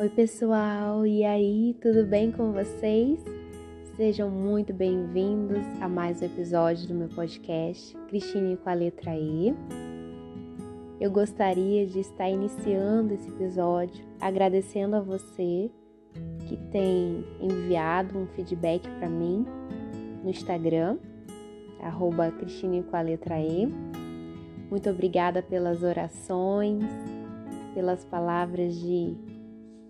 Oi, pessoal, e aí, tudo bem com vocês? Sejam muito bem-vindos a mais um episódio do meu podcast Cristine com a letra E. Eu gostaria de estar iniciando esse episódio agradecendo a você que tem enviado um feedback para mim no Instagram, arroba Cristine com a letra E. Muito obrigada pelas orações, pelas palavras de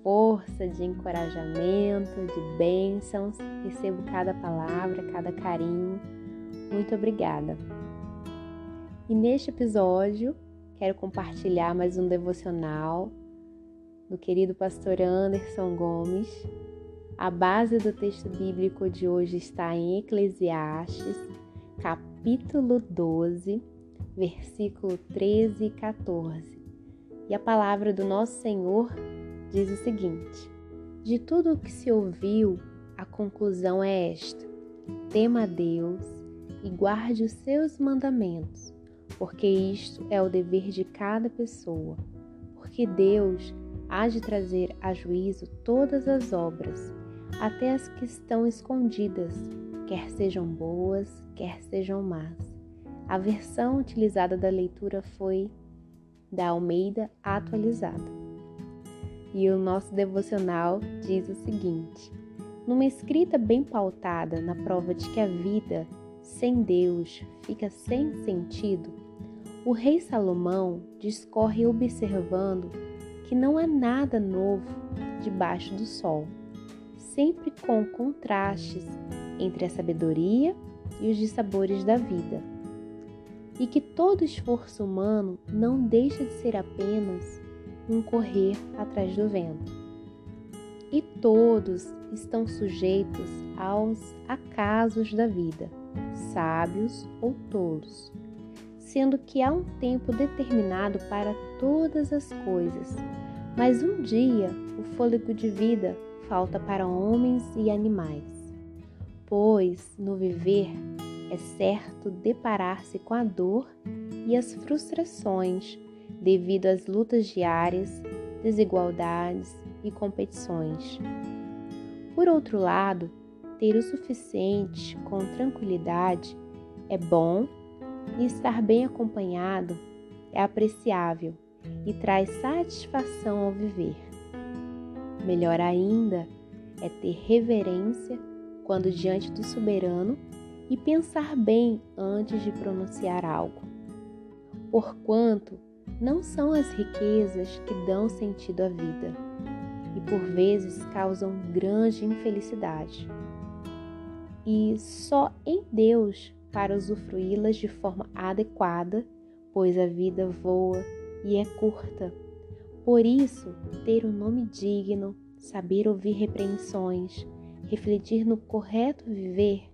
força, de encorajamento, de bênçãos. Recebo cada palavra, cada carinho. Muito obrigada. E neste episódio, quero compartilhar mais um devocional do querido pastor Anderson Gomes. A base do texto bíblico de hoje está em Eclesiastes, capítulo 12, versículo 13 e 14. E a palavra do nosso Senhor diz o seguinte: De tudo o que se ouviu, a conclusão é esta: tema a Deus e guarde os seus mandamentos, porque isto é o dever de cada pessoa, porque Deus há de trazer a juízo todas as obras, até as que estão escondidas, quer sejam boas, quer sejam más. A versão utilizada da leitura foi da Almeida atualizada. E o nosso devocional diz o seguinte: numa escrita bem pautada na prova de que a vida sem Deus fica sem sentido, o rei Salomão discorre observando que não há nada novo debaixo do sol, sempre com contrastes entre a sabedoria e os dissabores da vida, e que todo esforço humano não deixa de ser apenas um correr atrás do vento. E todos estão sujeitos aos acasos da vida, sábios ou tolos, sendo que há um tempo determinado para todas as coisas, mas um dia o fôlego de vida falta para homens e animais. Pois no viver é certo deparar-se com a dor e as frustrações devido às lutas diárias, desigualdades e competições. Por outro lado, ter o suficiente com tranquilidade é bom e estar bem acompanhado é apreciável e traz satisfação ao viver. Melhor ainda é ter reverência quando diante do soberano e pensar bem antes de pronunciar algo. Porquanto não são as riquezas que dão sentido à vida e por vezes causam grande infelicidade. E só em Deus para usufruí-las de forma adequada, pois a vida voa e é curta. Por isso, ter um nome digno, saber ouvir repreensões, refletir no correto viver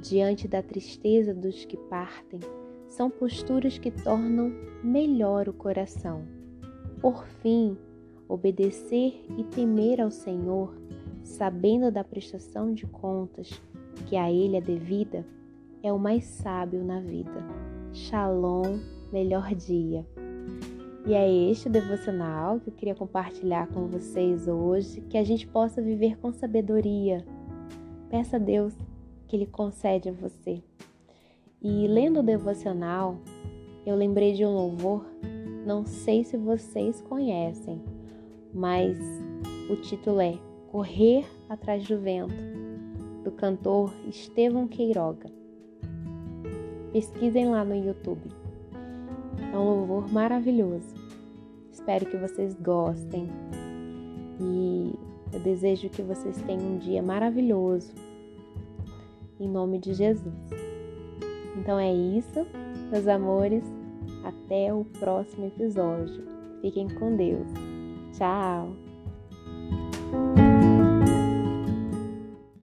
diante da tristeza dos que partem, são posturas que tornam melhor o coração. Por fim, obedecer e temer ao Senhor, sabendo da prestação de contas que a Ele é devida, é o mais sábio na vida. Shalom, melhor dia. E é este o devocional que eu queria compartilhar com vocês hoje, que a gente possa viver com sabedoria. Peça a Deus que Ele concede a você. E lendo o devocional, eu lembrei de um louvor, não sei se vocês conhecem, mas o título é Correr atrás do vento, do cantor Estevão Queiroga. Pesquisem lá no YouTube. É um louvor maravilhoso. Espero que vocês gostem e eu desejo que vocês tenham um dia maravilhoso. Em nome de Jesus. Então é isso, meus amores. Até o próximo episódio. Fiquem com Deus. Tchau!